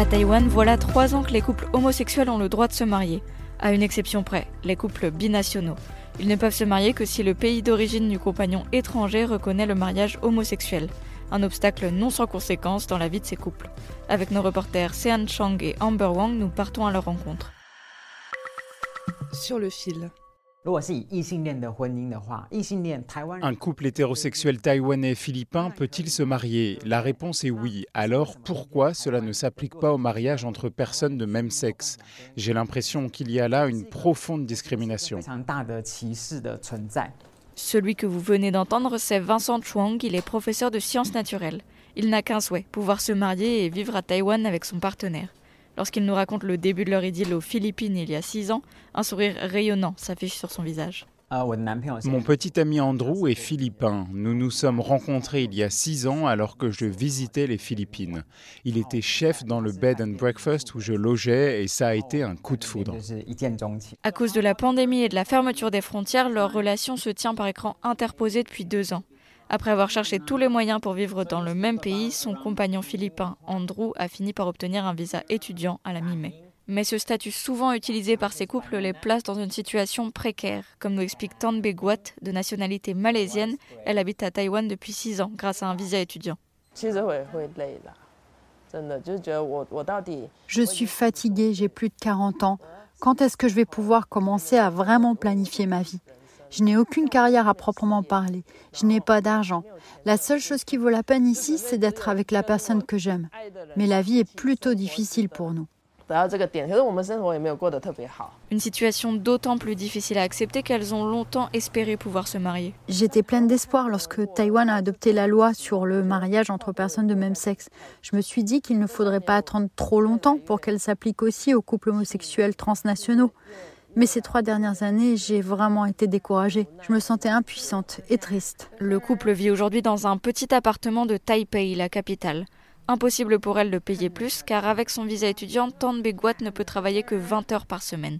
À Taïwan, voilà trois ans que les couples homosexuels ont le droit de se marier. À une exception près, les couples binationaux. Ils ne peuvent se marier que si le pays d'origine du compagnon étranger reconnaît le mariage homosexuel. Un obstacle non sans conséquence dans la vie de ces couples. Avec nos reporters Sean Chang et Amber Wang, nous partons à leur rencontre. Sur le fil. Un couple hétérosexuel taïwanais philippin peut-il se marier? La réponse est oui. Alors pourquoi cela ne s'applique pas au mariage entre personnes de même sexe? J'ai l'impression qu'il y a là une profonde discrimination. Celui que vous venez d'entendre, c'est Vincent Chuang, il est professeur de sciences naturelles. Il n'a qu'un souhait, pouvoir se marier et vivre à Taïwan avec son partenaire. Lorsqu'il nous raconte le début de leur idylle aux Philippines il y a six ans, un sourire rayonnant s'affiche sur son visage. Mon petit ami Andrew est philippin. Nous nous sommes rencontrés il y a six ans alors que je visitais les Philippines. Il était chef dans le bed and breakfast où je logeais et ça a été un coup de foudre. À cause de la pandémie et de la fermeture des frontières, leur relation se tient par écran interposé depuis deux ans. Après avoir cherché tous les moyens pour vivre dans le même pays, son compagnon philippin Andrew a fini par obtenir un visa étudiant à la mi-mai. Mais ce statut souvent utilisé par ces couples les place dans une situation précaire, comme nous explique Tan Beguat, de nationalité malaisienne. Elle habite à Taïwan depuis 6 ans grâce à un visa étudiant. Je suis fatiguée, j'ai plus de 40 ans. Quand est-ce que je vais pouvoir commencer à vraiment planifier ma vie? Je n'ai aucune carrière à proprement parler. Je n'ai pas d'argent. La seule chose qui vaut la peine ici, c'est d'être avec la personne que j'aime. Mais la vie est plutôt difficile pour nous. Une situation d'autant plus difficile à accepter qu'elles ont longtemps espéré pouvoir se marier. J'étais pleine d'espoir lorsque Taïwan a adopté la loi sur le mariage entre personnes de même sexe. Je me suis dit qu'il ne faudrait pas attendre trop longtemps pour qu'elle s'applique aussi aux couples homosexuels transnationaux. Mais ces trois dernières années, j'ai vraiment été découragée. Je me sentais impuissante et triste. Le couple vit aujourd'hui dans un petit appartement de Taipei, la capitale. Impossible pour elle de payer plus, car avec son visa étudiant, Tan Beguat ne peut travailler que 20 heures par semaine.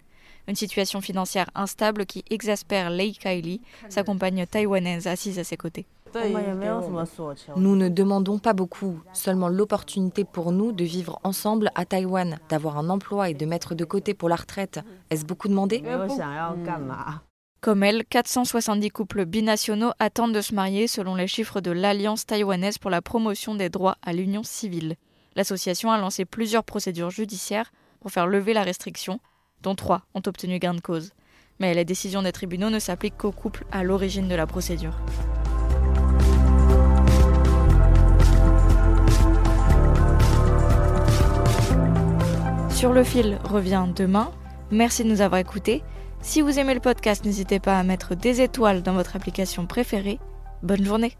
Une situation financière instable qui exaspère Lei Kaili, sa compagne taïwanaise assise à ses côtés. Nous ne demandons pas beaucoup, seulement l'opportunité pour nous de vivre ensemble à Taïwan, d'avoir un emploi et de mettre de côté pour la retraite. Est-ce beaucoup demandé? Comme elle, 470 couples binationaux attendent de se marier selon les chiffres de l'Alliance taïwanaise pour la promotion des droits à l'union civile. L'association a lancé plusieurs procédures judiciaires pour faire lever la restriction, dont trois ont obtenu gain de cause. Mais les décisions des tribunaux ne s'appliquent qu'aux couples à l'origine de la procédure. Sur le fil revient demain. Merci de nous avoir écoutés. Si vous aimez le podcast, n'hésitez pas à mettre des étoiles dans votre application préférée. Bonne journée.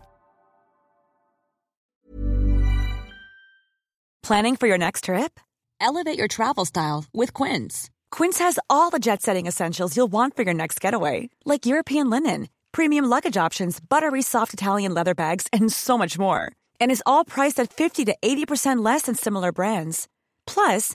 Planning for your next trip? Elevate your travel style with Quince. Quince has all the jet setting essentials you'll want for your next getaway, like European linen, premium luggage options, buttery soft Italian leather bags, and so much more. And is all priced at 50 to 80% less than similar brands. Plus,